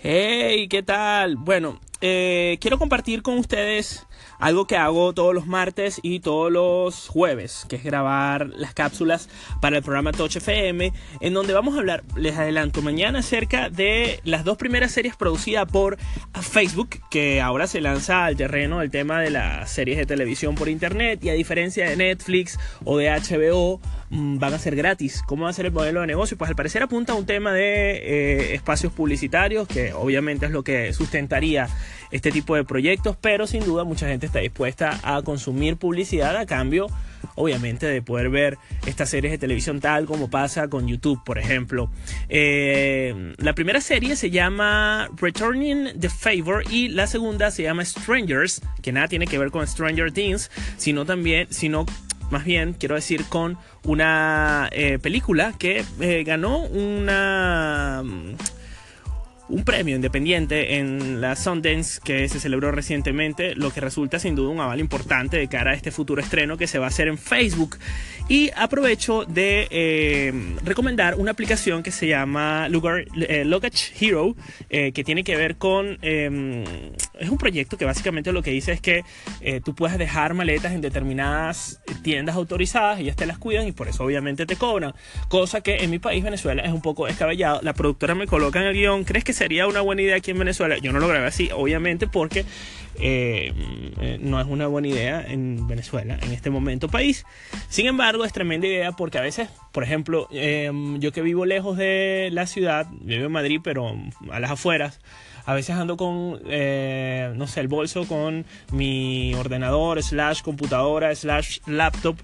Hey, ¿qué tal? Bueno, eh, quiero compartir con ustedes algo que hago todos los martes y todos los jueves, que es grabar las cápsulas para el programa Touch FM, en donde vamos a hablar, les adelanto, mañana acerca de las dos primeras series producidas por Facebook, que ahora se lanza al terreno el tema de las series de televisión por internet, y a diferencia de Netflix o de HBO, mm, van a ser gratis. ¿Cómo va a ser el modelo de negocio? Pues al parecer apunta a un tema de eh, espacios publicitarios, que obviamente es lo que sustentaría este tipo de proyectos, pero sin duda mucha gente está dispuesta a consumir publicidad a cambio, obviamente, de poder ver estas series de televisión tal como pasa con YouTube, por ejemplo. Eh, la primera serie se llama Returning the Favor y la segunda se llama Strangers, que nada tiene que ver con Stranger Things, sino también, sino más bien quiero decir con una eh, película que eh, ganó una un premio independiente en la Sundance que se celebró recientemente, lo que resulta sin duda un aval importante de cara a este futuro estreno que se va a hacer en Facebook. Y aprovecho de eh, recomendar una aplicación que se llama Lugar, eh, Luggage Hero, eh, que tiene que ver con... Em, es un proyecto que básicamente lo que dice es que tú puedes dejar maletas en determinadas tiendas autorizadas, ellas te las cuidan y por eso obviamente te cobran. Cosa que en mi país, Venezuela, es un poco descabellado. La productora me coloca en el guion, ¿crees que sería una buena idea aquí en Venezuela. Yo no lo grabé así, obviamente, porque eh, eh, no es una buena idea en Venezuela, en este momento país. Sin embargo, es tremenda idea porque a veces, por ejemplo, em, yo que vivo lejos de la ciudad, vivo en Madrid, pero a las afueras, a veces ando con, eh, no sé, el bolso con mi ordenador, slash computadora, slash laptop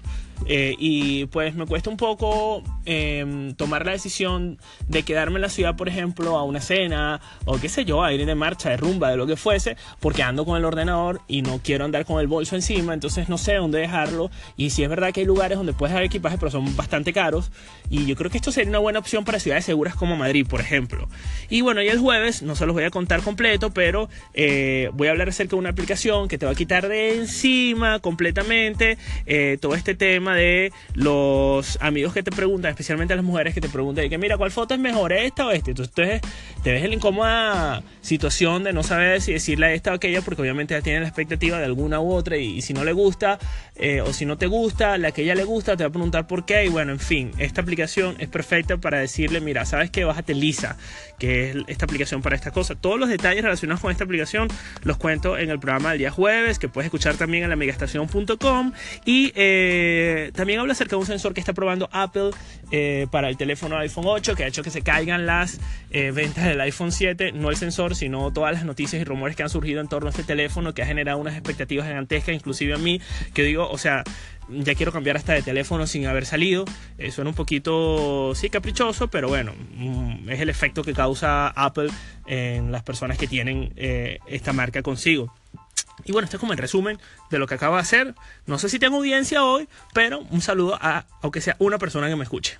eh, y pues me cuesta un poco em, tomar la decisión de quedarme en la ciudad, por ejemplo, a una cena o qué sé yo, a ir de marcha, de rumba, de lo que fuese, porque ando con el ordenador y no quiero andar con el bolso encima, entonces no sé dónde dejarlo. Y si es verdad que hay lugares donde puedes dejar equipaje, pero son bastante caros. Y yo creo que esto sería una buena opción para ciudades seguras como Madrid, por ejemplo. Y bueno, y el jueves, no se los voy a contar completo, pero eh, voy a hablar acerca de una aplicación que te va a quitar de encima completamente eh, todo este tema de los amigos que te preguntan, especialmente a las mujeres que te preguntan, que mira, ¿cuál foto es mejor, esta o esta? Entonces te ves en la incómoda situación de no saber si decirle esta o aquella, porque obviamente ya tienen la expectativa de alguna u otra y, si no le gusta eh, o si no te gusta, la que ella le gusta te va a preguntar por qué y bueno, en fin, esta aplicación es perfecta para decirle, mira, ¿sabes qué? Bájate Lisa, que es esta aplicación para esta cosa. Todos los detalles relacionados con esta aplicación los cuento en el programa del día jueves, que puedes escuchar también en la megastación.com y eh, también habla acerca de un sensor que está probando Apple eh, para el teléfono iPhone 8, que ha hecho que se caigan las eh, ventas del iPhone 7, no el sensor, sino todas las noticias y rumores que han surgido en torno a este teléfono, que ha generado unas expectativas gigantescas, inclusive a mí, que digo, o sea, ya quiero cambiar hasta de teléfono sin haber salido. Eh, suena un poquito, sí, caprichoso, pero bueno, mm, es el efecto que causa Apple en las personas que tienen esta marca consigo. Y bueno, este es como el resumen de lo que acabo de hacer. No sé si tengo audiencia hoy, pero un saludo a, aunque sea una persona que me escuche.